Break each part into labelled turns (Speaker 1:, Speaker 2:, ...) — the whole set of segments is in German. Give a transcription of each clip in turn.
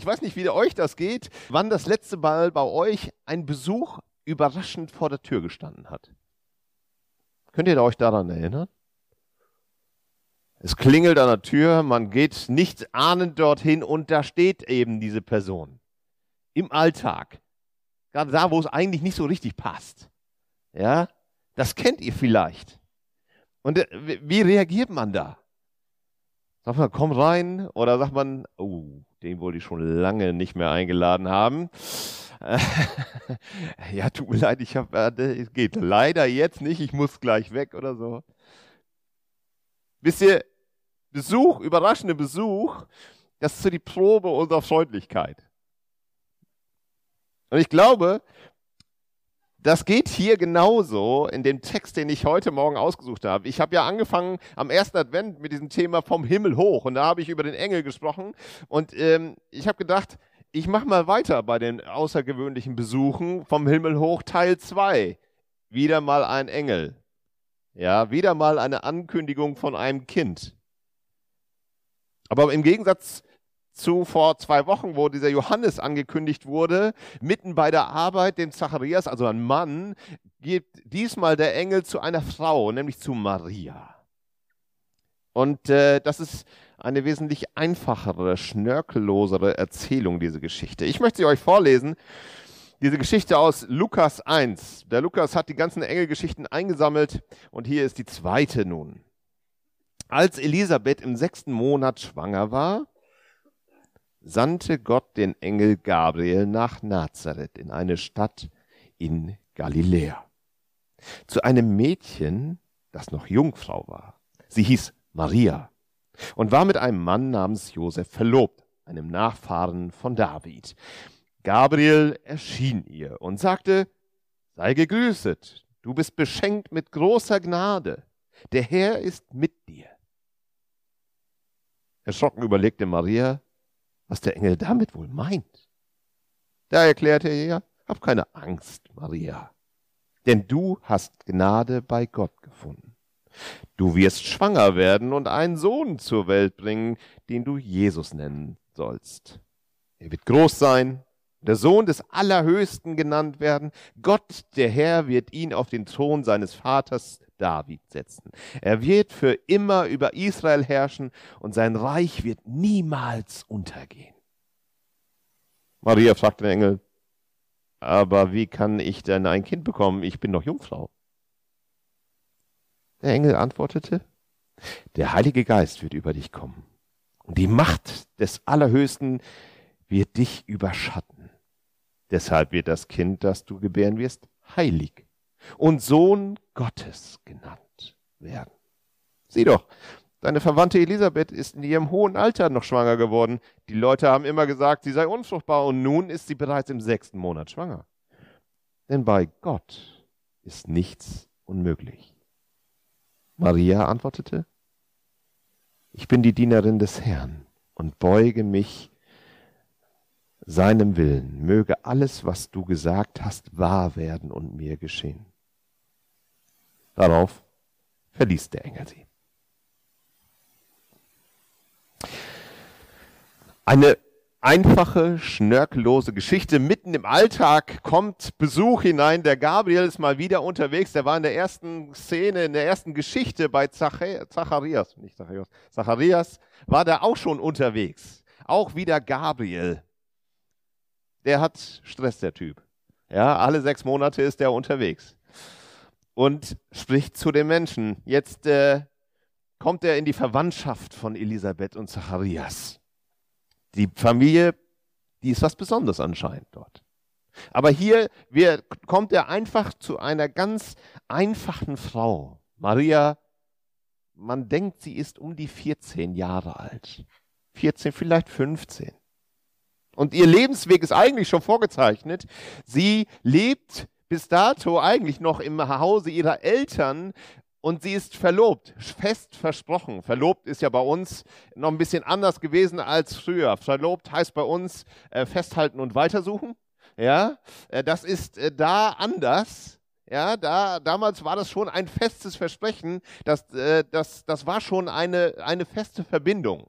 Speaker 1: Ich weiß nicht, wie euch das geht, wann das letzte Mal bei euch ein Besuch überraschend vor der Tür gestanden hat. Könnt ihr euch daran erinnern? Es klingelt an der Tür, man geht nicht ahnend dorthin und da steht eben diese Person. Im Alltag. Gerade da, wo es eigentlich nicht so richtig passt. Ja, das kennt ihr vielleicht. Und äh, wie reagiert man da? Sagt man, komm rein? Oder sagt man, oh, den wollte ich schon lange nicht mehr eingeladen haben. ja, tut mir leid, ich habe, äh, es geht leider jetzt nicht, ich muss gleich weg oder so. Wisst ihr, Besuch, überraschender Besuch, das ist so die Probe unserer Freundlichkeit. Und ich glaube, das geht hier genauso in dem Text, den ich heute Morgen ausgesucht habe. Ich habe ja angefangen am ersten Advent mit diesem Thema vom Himmel hoch und da habe ich über den Engel gesprochen und ähm, ich habe gedacht, ich mache mal weiter bei den außergewöhnlichen Besuchen vom Himmel hoch Teil 2. Wieder mal ein Engel. Ja, wieder mal eine Ankündigung von einem Kind. Aber im Gegensatz zu vor zwei Wochen, wo dieser Johannes angekündigt wurde, mitten bei der Arbeit, dem Zacharias, also ein Mann, geht diesmal der Engel zu einer Frau, nämlich zu Maria. Und äh, das ist eine wesentlich einfachere, schnörkellosere Erzählung, diese Geschichte. Ich möchte sie euch vorlesen. Diese Geschichte aus Lukas 1. Der Lukas hat die ganzen Engelgeschichten eingesammelt und hier ist die zweite nun. Als Elisabeth im sechsten Monat schwanger war, sandte Gott den Engel Gabriel nach Nazareth in eine Stadt in Galiläa. Zu einem Mädchen, das noch Jungfrau war. Sie hieß Maria und war mit einem Mann namens Josef verlobt, einem Nachfahren von David. Gabriel erschien ihr und sagte, sei gegrüßet, du bist beschenkt mit großer Gnade, der Herr ist mit dir. Erschrocken überlegte Maria, was der Engel damit wohl meint. Da erklärte er, hab keine Angst, Maria, denn du hast Gnade bei Gott gefunden. Du wirst schwanger werden und einen Sohn zur Welt bringen, den du Jesus nennen sollst. Er wird groß sein, der Sohn des Allerhöchsten genannt werden. Gott, der Herr, wird ihn auf den Thron seines Vaters David setzen. Er wird für immer über Israel herrschen und sein Reich wird niemals untergehen. Maria fragte den Engel, aber wie kann ich denn ein Kind bekommen? Ich bin noch Jungfrau. Der Engel antwortete, der Heilige Geist wird über dich kommen und die Macht des Allerhöchsten wird dich überschatten. Deshalb wird das Kind, das du gebären wirst, heilig und Sohn Gottes genannt werden. Sieh doch, deine Verwandte Elisabeth ist in ihrem hohen Alter noch schwanger geworden. Die Leute haben immer gesagt, sie sei unfruchtbar und nun ist sie bereits im sechsten Monat schwanger. Denn bei Gott ist nichts unmöglich. Maria antwortete, ich bin die Dienerin des Herrn und beuge mich seinem Willen. Möge alles, was du gesagt hast, wahr werden und mir geschehen. Darauf verließ der Engel sie. Eine einfache, schnörkellose Geschichte. Mitten im Alltag kommt Besuch hinein. Der Gabriel ist mal wieder unterwegs. Der war in der ersten Szene, in der ersten Geschichte bei Zacharias, nicht Zacharias, Zacharias war da auch schon unterwegs. Auch wieder Gabriel. Der hat Stress, der Typ. Ja, alle sechs Monate ist er unterwegs und spricht zu den Menschen. Jetzt äh, kommt er in die Verwandtschaft von Elisabeth und Zacharias. Die Familie, die ist was Besonderes anscheinend dort. Aber hier wir, kommt er einfach zu einer ganz einfachen Frau. Maria, man denkt, sie ist um die 14 Jahre alt. 14, vielleicht 15. Und ihr Lebensweg ist eigentlich schon vorgezeichnet. Sie lebt bis dato eigentlich noch im Hause ihrer Eltern und sie ist verlobt, fest versprochen. Verlobt ist ja bei uns noch ein bisschen anders gewesen als früher. Verlobt heißt bei uns äh, festhalten und weitersuchen. Ja, äh, das ist äh, da anders. Ja, da, damals war das schon ein festes Versprechen. Das, äh, das, das war schon eine, eine feste Verbindung.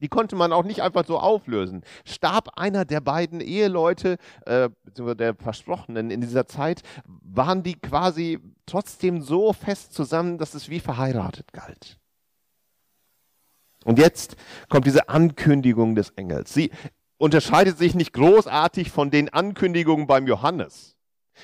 Speaker 1: Die konnte man auch nicht einfach so auflösen. Starb einer der beiden Eheleute, äh, beziehungsweise der Versprochenen in dieser Zeit, waren die quasi trotzdem so fest zusammen, dass es wie verheiratet galt. Und jetzt kommt diese Ankündigung des Engels. Sie unterscheidet sich nicht großartig von den Ankündigungen beim Johannes.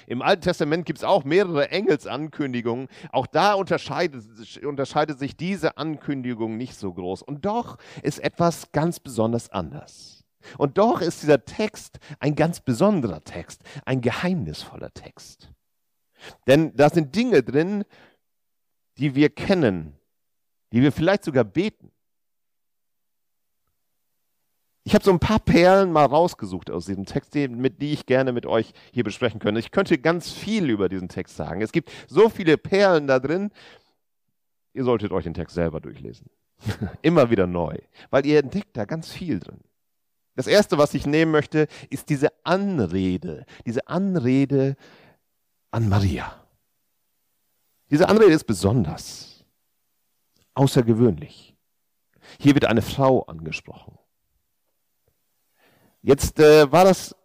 Speaker 1: Im Alten Testament gibt es auch mehrere Engelsankündigungen. Auch da unterscheidet, unterscheidet sich diese Ankündigung nicht so groß. Und doch ist etwas ganz besonders anders. Und doch ist dieser Text ein ganz besonderer Text, ein geheimnisvoller Text. Denn da sind Dinge drin, die wir kennen, die wir vielleicht sogar beten. Ich habe so ein paar Perlen mal rausgesucht aus diesem Text, die, mit die ich gerne mit euch hier besprechen könnte. Ich könnte ganz viel über diesen Text sagen. Es gibt so viele Perlen da drin. Ihr solltet euch den Text selber durchlesen. Immer wieder neu, weil ihr entdeckt da ganz viel drin. Das erste, was ich nehmen möchte, ist diese Anrede, diese Anrede an Maria. Diese Anrede ist besonders, außergewöhnlich. Hier wird eine Frau angesprochen. Jetzt äh, war das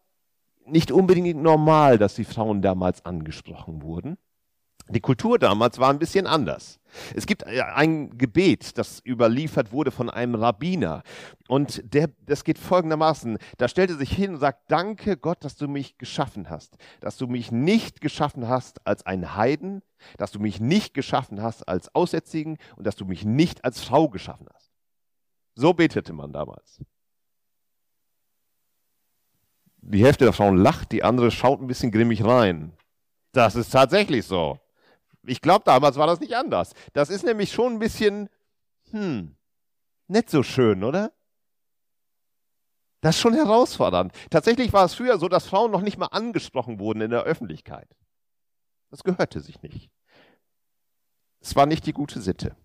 Speaker 1: nicht unbedingt normal, dass die Frauen damals angesprochen wurden. Die Kultur damals war ein bisschen anders. Es gibt äh, ein Gebet, das überliefert wurde von einem Rabbiner. Und der, das geht folgendermaßen. Da stellt er sich hin und sagt, danke Gott, dass du mich geschaffen hast. Dass du mich nicht geschaffen hast als ein Heiden, dass du mich nicht geschaffen hast als Aussätzigen und dass du mich nicht als Frau geschaffen hast. So betete man damals die Hälfte der Frauen lacht, die andere schaut ein bisschen grimmig rein. Das ist tatsächlich so. Ich glaube, damals war das nicht anders. Das ist nämlich schon ein bisschen, hm, nicht so schön, oder? Das ist schon herausfordernd. Tatsächlich war es früher so, dass Frauen noch nicht mal angesprochen wurden in der Öffentlichkeit. Das gehörte sich nicht. Es war nicht die gute Sitte.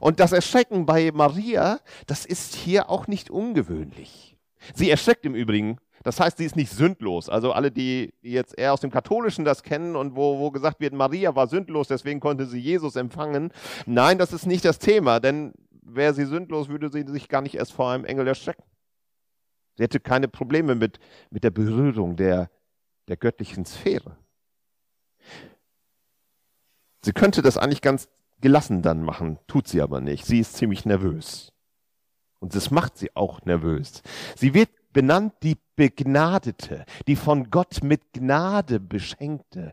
Speaker 1: Und das Erschrecken bei Maria, das ist hier auch nicht ungewöhnlich. Sie erschreckt im Übrigen das heißt, sie ist nicht sündlos. Also alle, die jetzt eher aus dem Katholischen das kennen und wo, wo gesagt wird, Maria war sündlos, deswegen konnte sie Jesus empfangen. Nein, das ist nicht das Thema, denn wäre sie sündlos, würde sie sich gar nicht erst vor einem Engel erschrecken. Sie hätte keine Probleme mit, mit der Berührung der, der göttlichen Sphäre. Sie könnte das eigentlich ganz gelassen dann machen, tut sie aber nicht. Sie ist ziemlich nervös. Und das macht sie auch nervös. Sie wird benannt die Begnadete, die von Gott mit Gnade beschenkte.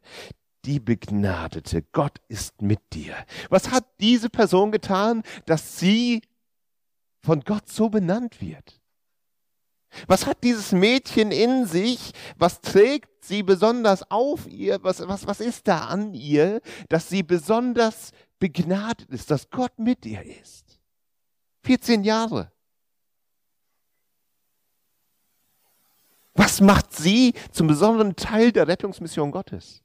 Speaker 1: Die Begnadete, Gott ist mit dir. Was hat diese Person getan, dass sie von Gott so benannt wird? Was hat dieses Mädchen in sich? Was trägt sie besonders auf ihr? Was, was, was ist da an ihr, dass sie besonders begnadet ist, dass Gott mit ihr ist? 14 Jahre. Was macht sie zum besonderen Teil der Rettungsmission Gottes?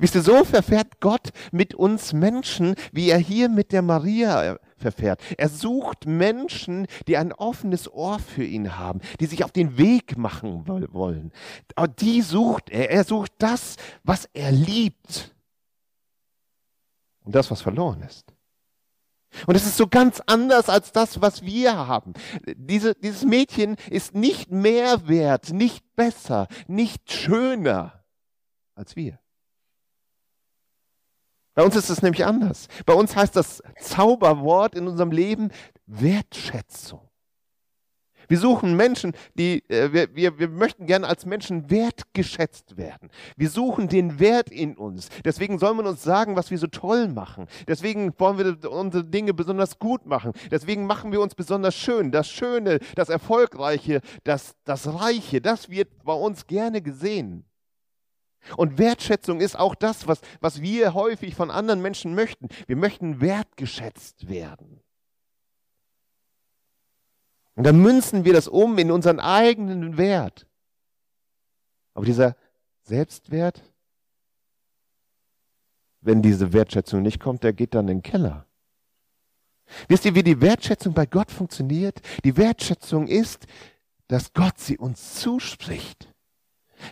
Speaker 1: Wisst ihr, so verfährt Gott mit uns Menschen, wie er hier mit der Maria verfährt. Er sucht Menschen, die ein offenes Ohr für ihn haben, die sich auf den Weg machen wollen. Die sucht er. Er sucht das, was er liebt. Und das, was verloren ist. Und es ist so ganz anders als das, was wir haben. Diese, dieses Mädchen ist nicht mehr wert, nicht besser, nicht schöner als wir. Bei uns ist es nämlich anders. Bei uns heißt das Zauberwort in unserem Leben Wertschätzung. Wir suchen Menschen, die, äh, wir, wir, wir möchten gerne als Menschen wertgeschätzt werden. Wir suchen den Wert in uns. Deswegen soll man uns sagen, was wir so toll machen. Deswegen wollen wir unsere Dinge besonders gut machen. Deswegen machen wir uns besonders schön. Das Schöne, das Erfolgreiche, das, das Reiche, das wird bei uns gerne gesehen. Und Wertschätzung ist auch das, was, was wir häufig von anderen Menschen möchten. Wir möchten wertgeschätzt werden. Und dann münzen wir das um in unseren eigenen Wert. Aber dieser Selbstwert, wenn diese Wertschätzung nicht kommt, der geht dann in den Keller. Wisst ihr, wie die Wertschätzung bei Gott funktioniert? Die Wertschätzung ist, dass Gott sie uns zuspricht.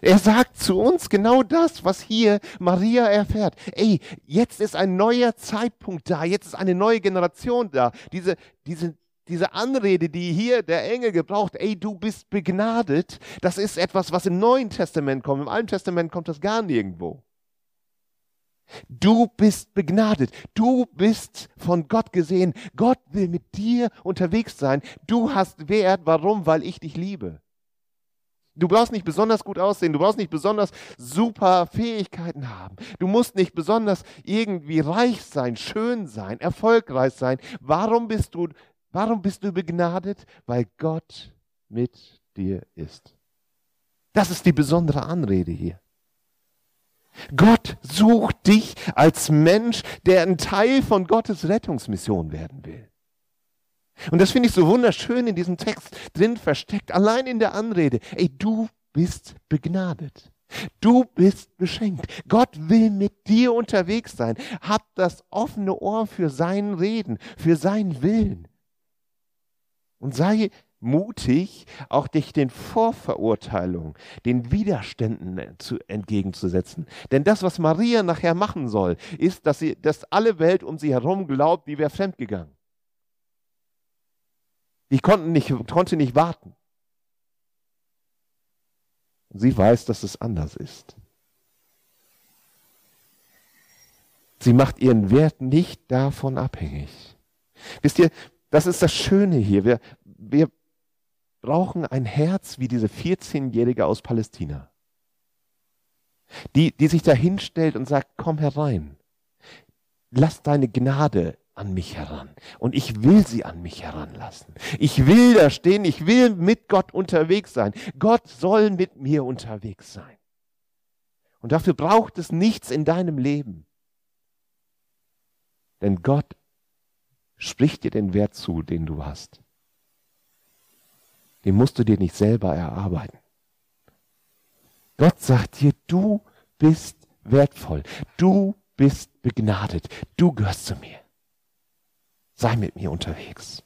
Speaker 1: Er sagt zu uns genau das, was hier Maria erfährt. Ey, jetzt ist ein neuer Zeitpunkt da, jetzt ist eine neue Generation da. Diese, diese, diese Anrede, die hier der Engel gebraucht, ey, du bist begnadet, das ist etwas, was im Neuen Testament kommt. Im Alten Testament kommt das gar nirgendwo. Du bist begnadet. Du bist von Gott gesehen. Gott will mit dir unterwegs sein. Du hast Wert. Warum? Weil ich dich liebe. Du brauchst nicht besonders gut aussehen, du brauchst nicht besonders super Fähigkeiten haben. Du musst nicht besonders irgendwie reich sein, schön sein, erfolgreich sein. Warum bist du warum bist du begnadet? Weil Gott mit dir ist. Das ist die besondere Anrede hier. Gott sucht dich als Mensch, der ein Teil von Gottes Rettungsmission werden will. Und das finde ich so wunderschön in diesem Text drin versteckt, allein in der Anrede. Ey, du bist begnadet. Du bist beschenkt. Gott will mit dir unterwegs sein. Hab das offene Ohr für sein Reden, für seinen Willen. Und sei mutig, auch dich den Vorverurteilungen, den Widerständen zu, entgegenzusetzen. Denn das, was Maria nachher machen soll, ist, dass, sie, dass alle Welt um sie herum glaubt, die wäre fremdgegangen. Die konnten nicht, konnte nicht warten. Sie weiß, dass es anders ist. Sie macht ihren Wert nicht davon abhängig. Wisst ihr, das ist das Schöne hier. Wir, wir brauchen ein Herz wie diese 14-Jährige aus Palästina, die, die sich da hinstellt und sagt, komm herein, lass deine Gnade an mich heran. Und ich will sie an mich heranlassen. Ich will da stehen, ich will mit Gott unterwegs sein. Gott soll mit mir unterwegs sein. Und dafür braucht es nichts in deinem Leben. Denn Gott spricht dir den Wert zu, den du hast. Den musst du dir nicht selber erarbeiten. Gott sagt dir, du bist wertvoll. Du bist begnadet. Du gehörst zu mir. Sei mit mir unterwegs.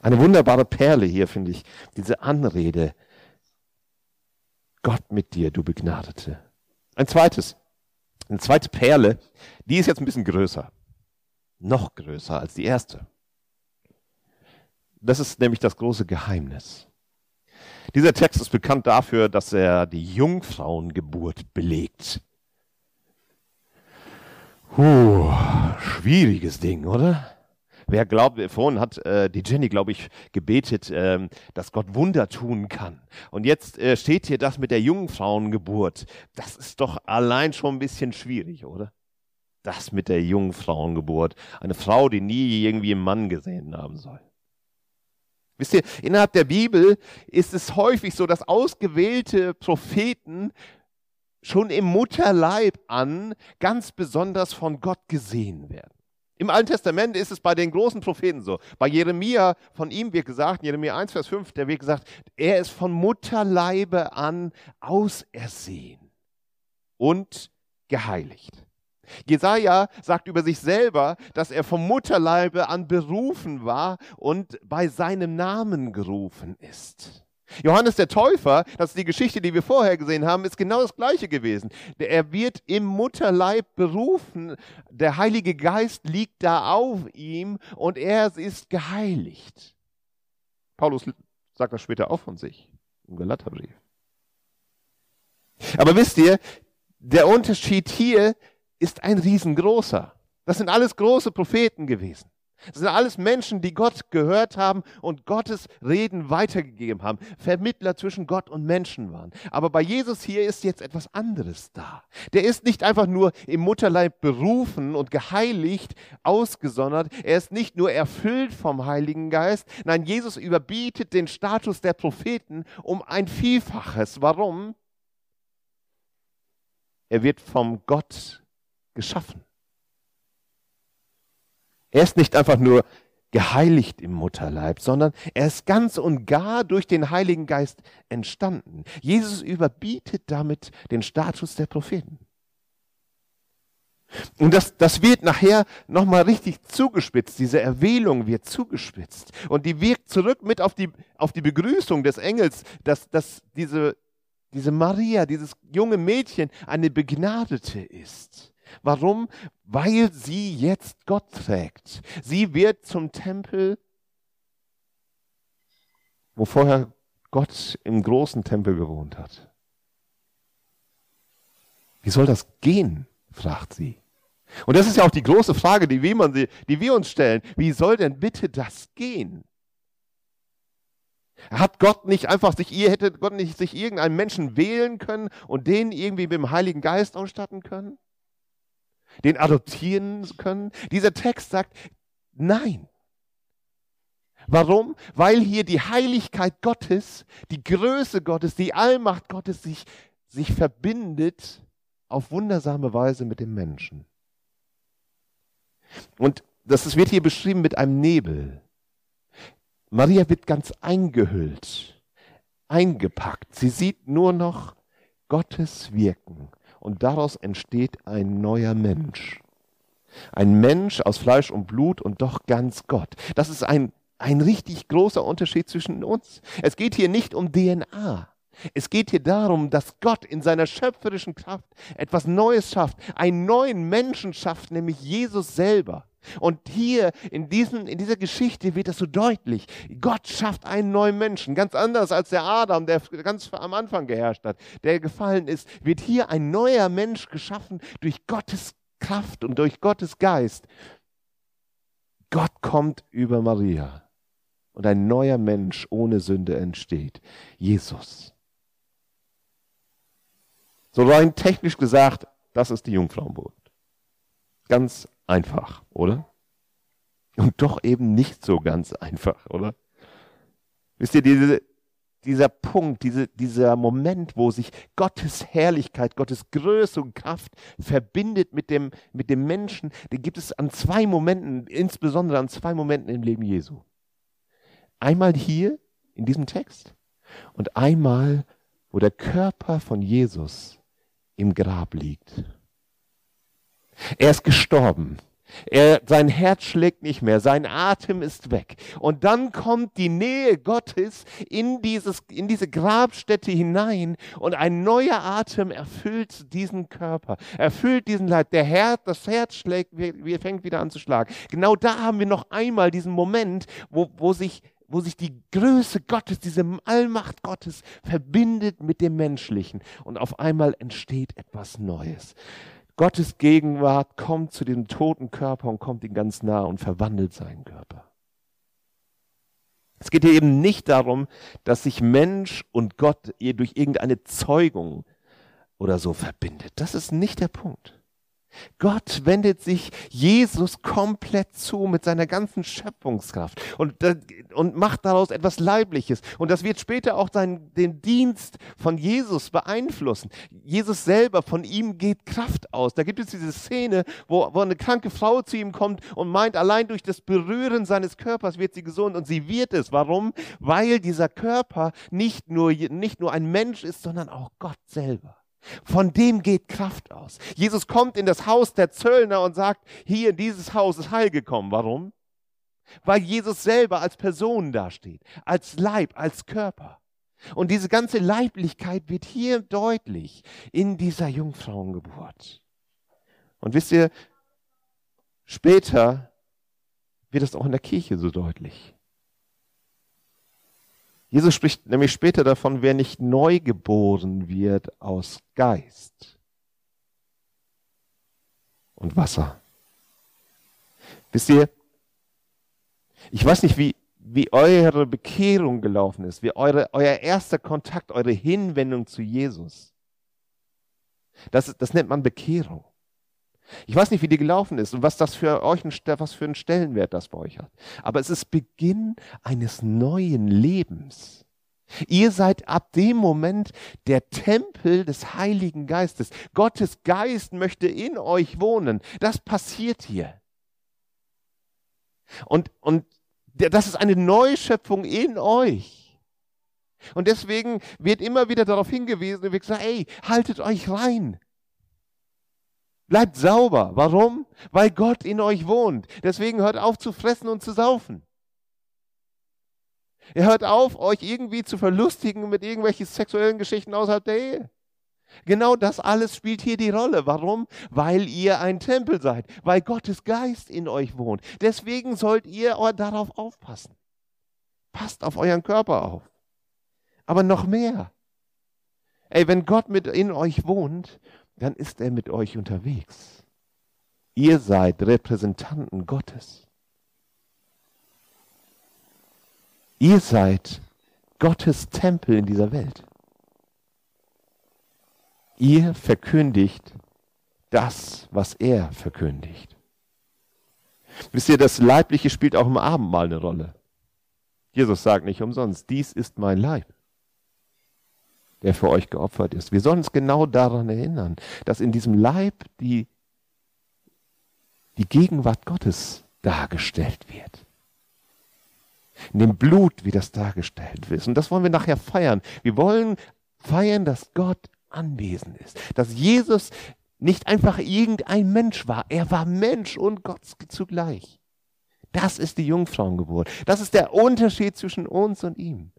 Speaker 1: Eine wunderbare Perle hier, finde ich, diese Anrede. Gott mit dir, du Begnadete. Ein zweites, eine zweite Perle, die ist jetzt ein bisschen größer. Noch größer als die erste. Das ist nämlich das große Geheimnis. Dieser Text ist bekannt dafür, dass er die Jungfrauengeburt belegt. Puh, schwieriges Ding, oder? Wer glaubt, vorhin hat äh, die Jenny, glaube ich, gebetet, ähm, dass Gott Wunder tun kann. Und jetzt äh, steht hier das mit der Jungfrauengeburt. Das ist doch allein schon ein bisschen schwierig, oder? Das mit der Jungfrauengeburt. Eine Frau, die nie irgendwie einen Mann gesehen haben soll. Wisst ihr, innerhalb der Bibel ist es häufig so, dass ausgewählte Propheten schon im Mutterleib an ganz besonders von Gott gesehen werden. Im Alten Testament ist es bei den großen Propheten so. Bei Jeremia, von ihm wird gesagt, Jeremia 1, Vers 5, der wird gesagt, er ist von Mutterleibe an ausersehen und geheiligt. Jesaja sagt über sich selber, dass er vom Mutterleibe an berufen war und bei seinem Namen gerufen ist. Johannes der Täufer, das ist die Geschichte, die wir vorher gesehen haben, ist genau das gleiche gewesen. Er wird im Mutterleib berufen, der Heilige Geist liegt da auf ihm und er ist geheiligt. Paulus sagt das später auch von sich im Galaterbrief. Aber wisst ihr, der Unterschied hier ist ein riesengroßer. Das sind alles große Propheten gewesen. Das sind alles Menschen, die Gott gehört haben und Gottes Reden weitergegeben haben. Vermittler zwischen Gott und Menschen waren. Aber bei Jesus hier ist jetzt etwas anderes da. Der ist nicht einfach nur im Mutterleib berufen und geheiligt, ausgesondert. Er ist nicht nur erfüllt vom Heiligen Geist. Nein, Jesus überbietet den Status der Propheten um ein Vielfaches. Warum? Er wird vom Gott geschaffen. Er ist nicht einfach nur geheiligt im Mutterleib, sondern er ist ganz und gar durch den Heiligen Geist entstanden. Jesus überbietet damit den Status der Propheten. Und das, das wird nachher nochmal richtig zugespitzt. Diese Erwählung wird zugespitzt. Und die wirkt zurück mit auf die, auf die Begrüßung des Engels, dass, dass diese, diese Maria, dieses junge Mädchen, eine Begnadete ist. Warum? Weil sie jetzt Gott trägt. Sie wird zum Tempel, wo vorher Gott im großen Tempel gewohnt hat. Wie soll das gehen? fragt sie. Und das ist ja auch die große Frage, die wir, man, die wir uns stellen. Wie soll denn bitte das gehen? Hat Gott nicht einfach sich, hätte Gott nicht sich irgendeinen Menschen wählen können und den irgendwie mit dem Heiligen Geist ausstatten können? Den adoptieren können? Dieser Text sagt, nein. Warum? Weil hier die Heiligkeit Gottes, die Größe Gottes, die Allmacht Gottes sich, sich verbindet auf wundersame Weise mit dem Menschen. Und das wird hier beschrieben mit einem Nebel. Maria wird ganz eingehüllt, eingepackt. Sie sieht nur noch Gottes Wirken. Und daraus entsteht ein neuer Mensch. Ein Mensch aus Fleisch und Blut und doch ganz Gott. Das ist ein, ein richtig großer Unterschied zwischen uns. Es geht hier nicht um DNA. Es geht hier darum, dass Gott in seiner schöpferischen Kraft etwas Neues schafft, einen neuen Menschen schafft, nämlich Jesus selber. Und hier in, diesen, in dieser Geschichte wird das so deutlich. Gott schafft einen neuen Menschen, ganz anders als der Adam, der ganz am Anfang geherrscht hat, der gefallen ist, wird hier ein neuer Mensch geschaffen durch Gottes Kraft und durch Gottes Geist. Gott kommt über Maria und ein neuer Mensch ohne Sünde entsteht. Jesus. So rein technisch gesagt, das ist die Jungfrauengeburt. Ganz einfach, oder? Und doch eben nicht so ganz einfach, oder? Wisst ihr, diese, dieser Punkt, diese, dieser Moment, wo sich Gottes Herrlichkeit, Gottes Größe und Kraft verbindet mit dem, mit dem Menschen, den gibt es an zwei Momenten, insbesondere an zwei Momenten im Leben Jesu. Einmal hier in diesem Text und einmal, wo der Körper von Jesus im Grab liegt. Er ist gestorben. Er, sein Herz schlägt nicht mehr, sein Atem ist weg. Und dann kommt die Nähe Gottes in, dieses, in diese Grabstätte hinein und ein neuer Atem erfüllt diesen Körper, erfüllt diesen Leib. Der Herz, das Herz schlägt, fängt wieder an zu schlagen. Genau da haben wir noch einmal diesen Moment, wo, wo sich wo sich die Größe Gottes, diese Allmacht Gottes verbindet mit dem Menschlichen und auf einmal entsteht etwas Neues. Gottes Gegenwart kommt zu dem toten Körper und kommt ihm ganz nah und verwandelt seinen Körper. Es geht hier eben nicht darum, dass sich Mensch und Gott durch irgendeine Zeugung oder so verbindet. Das ist nicht der Punkt. Gott wendet sich Jesus komplett zu mit seiner ganzen Schöpfungskraft und, und macht daraus etwas Leibliches. Und das wird später auch seinen, den Dienst von Jesus beeinflussen. Jesus selber, von ihm geht Kraft aus. Da gibt es diese Szene, wo, wo eine kranke Frau zu ihm kommt und meint, allein durch das Berühren seines Körpers wird sie gesund. Und sie wird es. Warum? Weil dieser Körper nicht nur, nicht nur ein Mensch ist, sondern auch Gott selber. Von dem geht Kraft aus. Jesus kommt in das Haus der Zöllner und sagt, hier in dieses Haus ist Heil gekommen. Warum? Weil Jesus selber als Person dasteht, als Leib, als Körper. Und diese ganze Leiblichkeit wird hier deutlich in dieser Jungfrauengeburt. Und wisst ihr, später wird es auch in der Kirche so deutlich. Jesus spricht nämlich später davon, wer nicht neu geboren wird aus Geist und Wasser. Wisst ihr, ich weiß nicht, wie, wie eure Bekehrung gelaufen ist, wie eure, euer erster Kontakt, eure Hinwendung zu Jesus. Das, das nennt man Bekehrung. Ich weiß nicht, wie die gelaufen ist und was das für euch was für einen Stellenwert das bei euch hat. Aber es ist Beginn eines neuen Lebens. Ihr seid ab dem Moment der Tempel des Heiligen Geistes. Gottes Geist möchte in euch wohnen. Das passiert hier. Und, und Das ist eine Neuschöpfung in euch. Und deswegen wird immer wieder darauf hingewiesen, wird gesagt, ey, haltet euch rein. Bleibt sauber. Warum? Weil Gott in euch wohnt. Deswegen hört auf zu fressen und zu saufen. Er hört auf, euch irgendwie zu verlustigen mit irgendwelchen sexuellen Geschichten außerhalb der Ehe. Genau das alles spielt hier die Rolle. Warum? Weil ihr ein Tempel seid, weil Gottes Geist in euch wohnt. Deswegen sollt ihr darauf aufpassen. Passt auf euren Körper auf. Aber noch mehr. Ey, wenn Gott mit in euch wohnt, dann ist er mit euch unterwegs. Ihr seid Repräsentanten Gottes. Ihr seid Gottes Tempel in dieser Welt. Ihr verkündigt das, was er verkündigt. Wisst ihr, das Leibliche spielt auch im Abendmahl eine Rolle. Jesus sagt nicht umsonst, dies ist mein Leib, der für euch geopfert ist. Wir sollen uns genau daran erinnern, dass in diesem Leib die, die Gegenwart Gottes dargestellt wird. In dem Blut, wie das dargestellt wird. Und das wollen wir nachher feiern. Wir wollen feiern, dass Gott anwesend ist. Dass Jesus nicht einfach irgendein Mensch war. Er war Mensch und Gott zugleich. Das ist die Jungfrauengeburt. Das ist der Unterschied zwischen uns und ihm.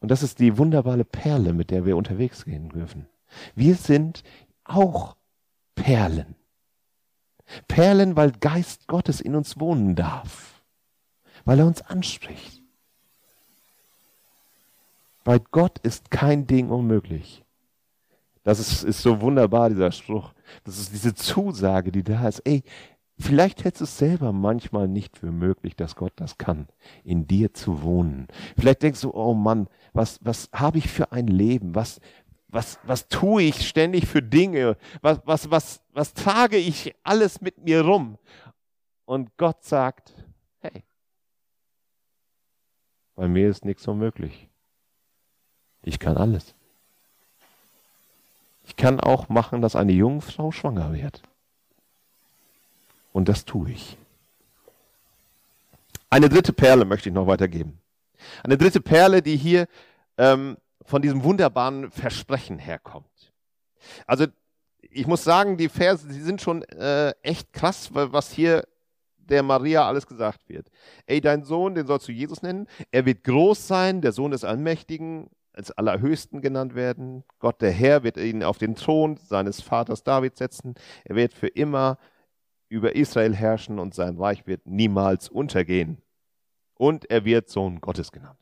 Speaker 1: Und das ist die wunderbare Perle, mit der wir unterwegs gehen dürfen. Wir sind auch Perlen. Perlen, weil Geist Gottes in uns wohnen darf. Weil er uns anspricht. Bei Gott ist kein Ding unmöglich. Das ist, ist so wunderbar, dieser Spruch. Das ist diese Zusage, die da ist. Ey, vielleicht hältst du es selber manchmal nicht für möglich, dass Gott das kann, in dir zu wohnen. Vielleicht denkst du, oh Mann, was, was habe ich für ein Leben? Was, was, was tue ich ständig für Dinge? Was, was, was, was trage ich alles mit mir rum? Und Gott sagt, hey, bei mir ist nichts unmöglich. Ich kann alles. Ich kann auch machen, dass eine Jungfrau schwanger wird. Und das tue ich. Eine dritte Perle möchte ich noch weitergeben. Eine dritte Perle, die hier ähm, von diesem wunderbaren Versprechen herkommt. Also ich muss sagen, die Verse, die sind schon äh, echt krass, was hier der Maria alles gesagt wird. Ey, dein Sohn, den sollst du Jesus nennen. Er wird groß sein, der Sohn des Allmächtigen als Allerhöchsten genannt werden. Gott der Herr wird ihn auf den Thron seines Vaters David setzen. Er wird für immer über Israel herrschen und sein Reich wird niemals untergehen. Und er wird Sohn Gottes genannt.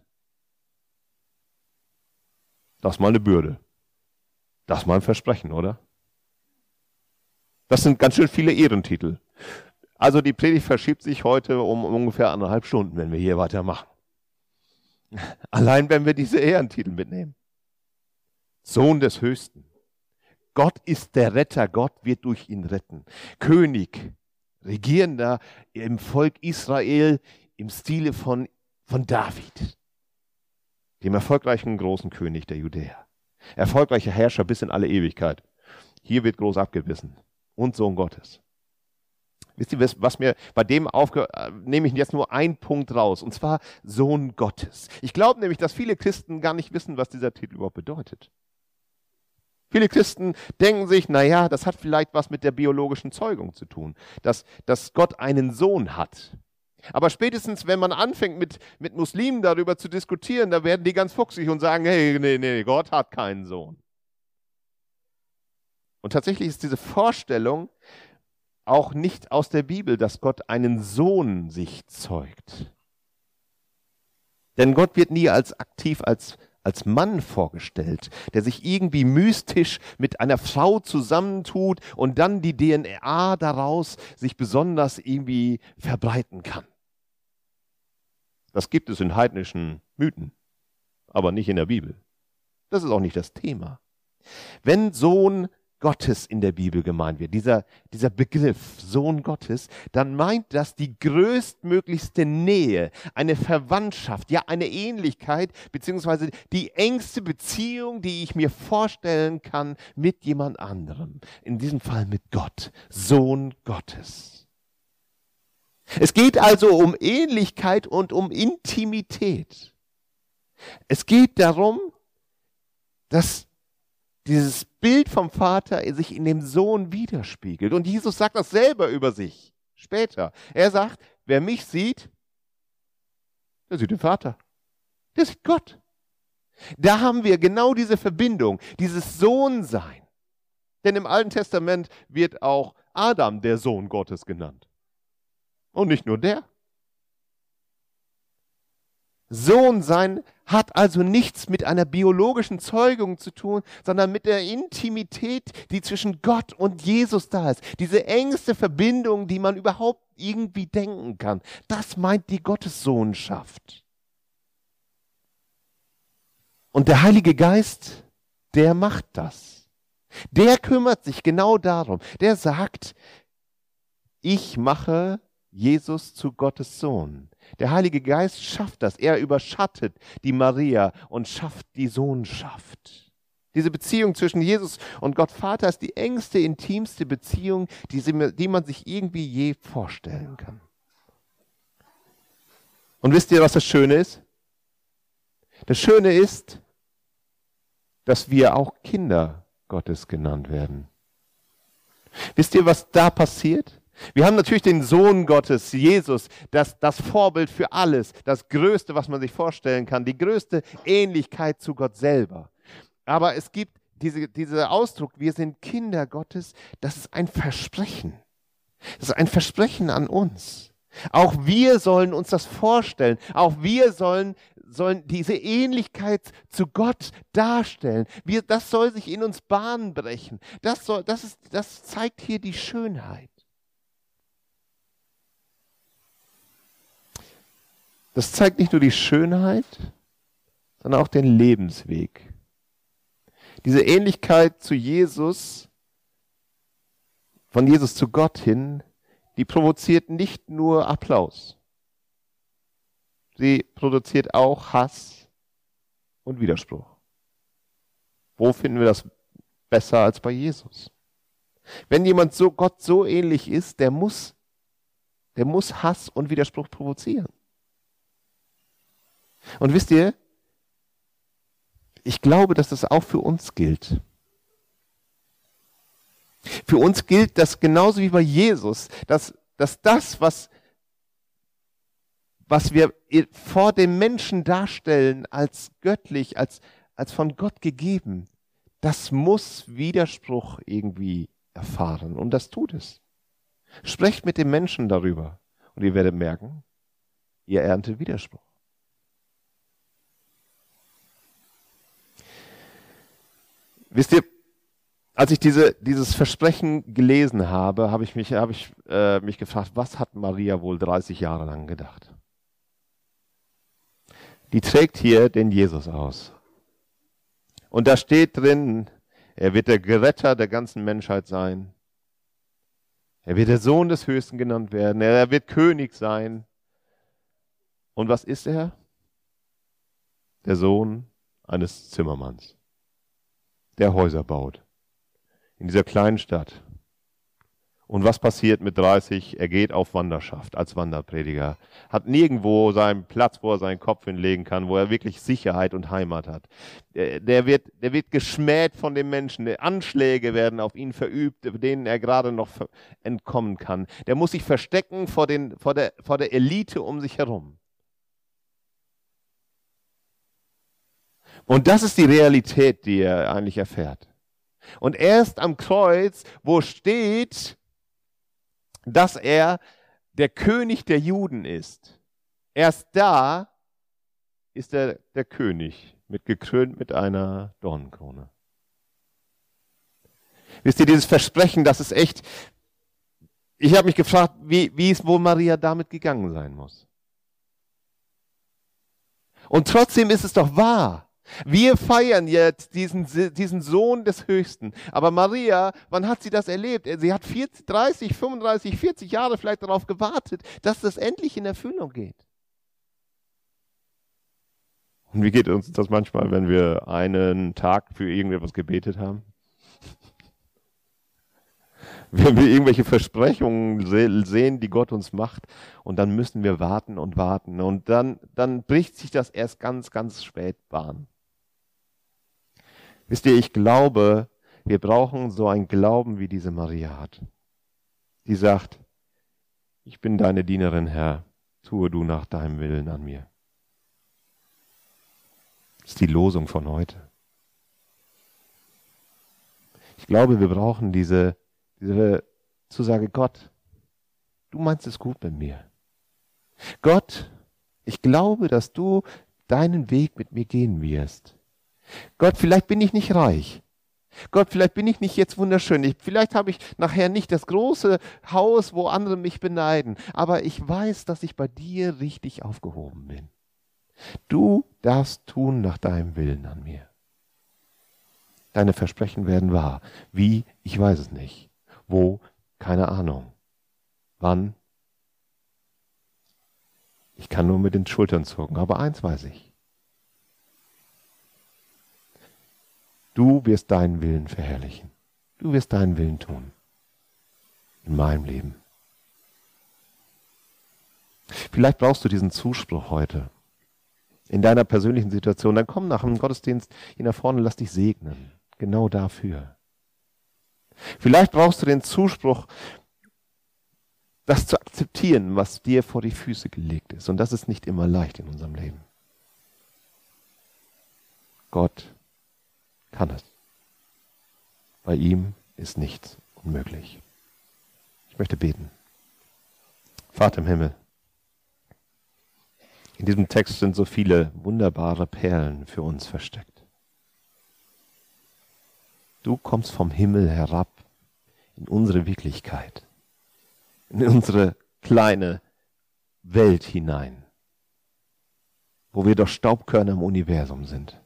Speaker 1: Das ist mal eine Bürde. Das ist mal ein Versprechen, oder? Das sind ganz schön viele Ehrentitel. Also die Predigt verschiebt sich heute um ungefähr anderthalb Stunden, wenn wir hier weitermachen. Allein wenn wir diese Ehrentitel mitnehmen. Sohn des Höchsten. Gott ist der Retter, Gott wird durch ihn retten. König, Regierender im Volk Israel im Stile von, von David, dem erfolgreichen großen König der Judäer. Erfolgreicher Herrscher bis in alle Ewigkeit. Hier wird groß abgebissen. Und Sohn Gottes. Wisst ihr, was mir bei dem aufge äh, nehme ich jetzt nur einen Punkt raus, und zwar Sohn Gottes. Ich glaube nämlich, dass viele Christen gar nicht wissen, was dieser Titel überhaupt bedeutet. Viele Christen denken sich, naja, das hat vielleicht was mit der biologischen Zeugung zu tun, dass, dass Gott einen Sohn hat. Aber spätestens, wenn man anfängt, mit, mit Muslimen darüber zu diskutieren, da werden die ganz fuchsig und sagen, hey, nee, nee, Gott hat keinen Sohn. Und tatsächlich ist diese Vorstellung, auch nicht aus der Bibel, dass Gott einen Sohn sich zeugt. Denn Gott wird nie als aktiv als, als Mann vorgestellt, der sich irgendwie mystisch mit einer Frau zusammentut und dann die DNA daraus sich besonders irgendwie verbreiten kann. Das gibt es in heidnischen Mythen, aber nicht in der Bibel. Das ist auch nicht das Thema. Wenn Sohn Gottes in der Bibel gemeint wird, dieser, dieser Begriff Sohn Gottes, dann meint das die größtmöglichste Nähe, eine Verwandtschaft, ja eine Ähnlichkeit, beziehungsweise die engste Beziehung, die ich mir vorstellen kann mit jemand anderem. In diesem Fall mit Gott, Sohn Gottes. Es geht also um Ähnlichkeit und um Intimität. Es geht darum, dass dieses Bild vom Vater sich in dem Sohn widerspiegelt. Und Jesus sagt das selber über sich später. Er sagt, wer mich sieht, der sieht den Vater. Der sieht Gott. Da haben wir genau diese Verbindung, dieses Sohnsein. Denn im Alten Testament wird auch Adam der Sohn Gottes genannt. Und nicht nur der. Sohn sein hat also nichts mit einer biologischen Zeugung zu tun, sondern mit der Intimität, die zwischen Gott und Jesus da ist. Diese engste Verbindung, die man überhaupt irgendwie denken kann. Das meint die Gottessohnschaft. Und der Heilige Geist, der macht das. Der kümmert sich genau darum. Der sagt, ich mache Jesus zu Gottes Sohn. Der Heilige Geist schafft das. Er überschattet die Maria und schafft die Sohnschaft. Diese Beziehung zwischen Jesus und Gott Vater ist die engste, intimste Beziehung, die, die man sich irgendwie je vorstellen kann. Und wisst ihr, was das Schöne ist? Das Schöne ist, dass wir auch Kinder Gottes genannt werden. Wisst ihr, was da passiert? Wir haben natürlich den Sohn Gottes, Jesus, das, das Vorbild für alles, das Größte, was man sich vorstellen kann, die größte Ähnlichkeit zu Gott selber. Aber es gibt diese, dieser Ausdruck, wir sind Kinder Gottes, das ist ein Versprechen. Das ist ein Versprechen an uns. Auch wir sollen uns das vorstellen. Auch wir sollen, sollen diese Ähnlichkeit zu Gott darstellen. Wir, das soll sich in uns Bahn brechen. Das, soll, das, ist, das zeigt hier die Schönheit. Das zeigt nicht nur die Schönheit, sondern auch den Lebensweg. Diese Ähnlichkeit zu Jesus, von Jesus zu Gott hin, die provoziert nicht nur Applaus. Sie produziert auch Hass und Widerspruch. Wo finden wir das besser als bei Jesus? Wenn jemand so Gott so ähnlich ist, der muss, der muss Hass und Widerspruch provozieren. Und wisst ihr, ich glaube, dass das auch für uns gilt. Für uns gilt das genauso wie bei Jesus, dass, dass das, was, was wir vor dem Menschen darstellen als göttlich, als, als von Gott gegeben, das muss Widerspruch irgendwie erfahren. Und das tut es. Sprecht mit dem Menschen darüber und ihr werdet merken, ihr erntet Widerspruch. Wisst ihr, als ich diese, dieses Versprechen gelesen habe, habe ich, mich, habe ich äh, mich gefragt, was hat Maria wohl 30 Jahre lang gedacht? Die trägt hier den Jesus aus. Und da steht drin, er wird der Geretter der ganzen Menschheit sein. Er wird der Sohn des Höchsten genannt werden. Er wird König sein. Und was ist er? Der Sohn eines Zimmermanns der Häuser baut. In dieser kleinen Stadt. Und was passiert mit 30? Er geht auf Wanderschaft als Wanderprediger. Hat nirgendwo seinen Platz, wo er seinen Kopf hinlegen kann, wo er wirklich Sicherheit und Heimat hat. Der wird, der wird geschmäht von den Menschen. Anschläge werden auf ihn verübt, denen er gerade noch entkommen kann. Der muss sich verstecken vor, den, vor, der, vor der Elite um sich herum. Und das ist die Realität, die er eigentlich erfährt. Und erst am Kreuz, wo steht, dass er der König der Juden ist, erst da ist er der König, mit gekrönt mit einer Dornenkrone. Wisst ihr, dieses Versprechen, das ist echt, ich habe mich gefragt, wie, wie es wohl Maria damit gegangen sein muss. Und trotzdem ist es doch wahr. Wir feiern jetzt diesen, diesen Sohn des Höchsten. Aber Maria, wann hat sie das erlebt? Sie hat 40, 30, 35, 40 Jahre vielleicht darauf gewartet, dass das endlich in Erfüllung geht. Und wie geht uns das manchmal, wenn wir einen Tag für irgendetwas gebetet haben? Wenn wir irgendwelche Versprechungen sehen, die Gott uns macht, und dann müssen wir warten und warten. Und dann, dann bricht sich das erst ganz, ganz spät Bahn. Wisst ihr, ich glaube, wir brauchen so einen Glauben, wie diese Maria hat. Die sagt, ich bin deine Dienerin, Herr, tue du nach deinem Willen an mir. Das ist die Losung von heute. Ich glaube, wir brauchen diese, diese Zusage, Gott, du meinst es gut mit mir. Gott, ich glaube, dass du deinen Weg mit mir gehen wirst. Gott, vielleicht bin ich nicht reich. Gott, vielleicht bin ich nicht jetzt wunderschön. Ich, vielleicht habe ich nachher nicht das große Haus, wo andere mich beneiden. Aber ich weiß, dass ich bei dir richtig aufgehoben bin. Du darfst tun nach deinem Willen an mir. Deine Versprechen werden wahr. Wie? Ich weiß es nicht. Wo? Keine Ahnung. Wann? Ich kann nur mit den Schultern zucken, aber eins weiß ich. Du wirst deinen Willen verherrlichen. Du wirst deinen Willen tun. In meinem Leben. Vielleicht brauchst du diesen Zuspruch heute. In deiner persönlichen Situation. Dann komm nach dem Gottesdienst hier nach vorne lass dich segnen. Genau dafür. Vielleicht brauchst du den Zuspruch, das zu akzeptieren, was dir vor die Füße gelegt ist. Und das ist nicht immer leicht in unserem Leben. Gott kann es. Bei ihm ist nichts unmöglich. Ich möchte beten. Vater im Himmel, in diesem Text sind so viele wunderbare Perlen für uns versteckt. Du kommst vom Himmel herab in unsere Wirklichkeit, in unsere kleine Welt hinein, wo wir doch Staubkörner im Universum sind.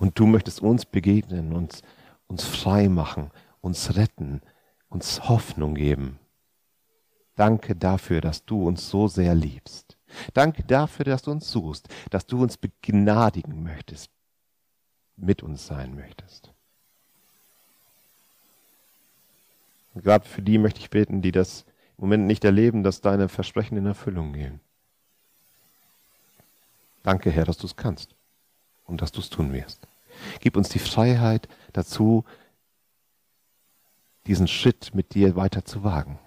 Speaker 1: Und du möchtest uns begegnen, uns, uns frei machen, uns retten, uns Hoffnung geben. Danke dafür, dass du uns so sehr liebst. Danke dafür, dass du uns suchst, dass du uns begnadigen möchtest, mit uns sein möchtest. Und gerade für die möchte ich beten, die das im Moment nicht erleben, dass deine Versprechen in Erfüllung gehen. Danke, Herr, dass du es kannst und dass du es tun wirst. Gib uns die Freiheit dazu, diesen Schritt mit dir weiter zu wagen,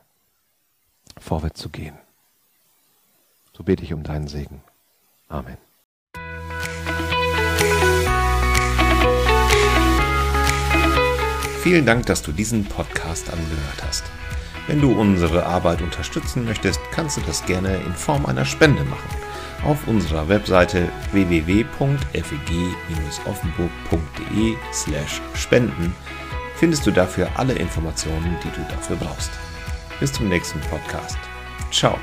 Speaker 1: vorwärts zu gehen. So bete ich um deinen Segen. Amen.
Speaker 2: Vielen Dank, dass du diesen Podcast angehört hast. Wenn du unsere Arbeit unterstützen möchtest, kannst du das gerne in Form einer Spende machen auf unserer Webseite www.feg-offenburg.de/spenden findest du dafür alle Informationen, die du dafür brauchst. Bis zum nächsten Podcast. Ciao.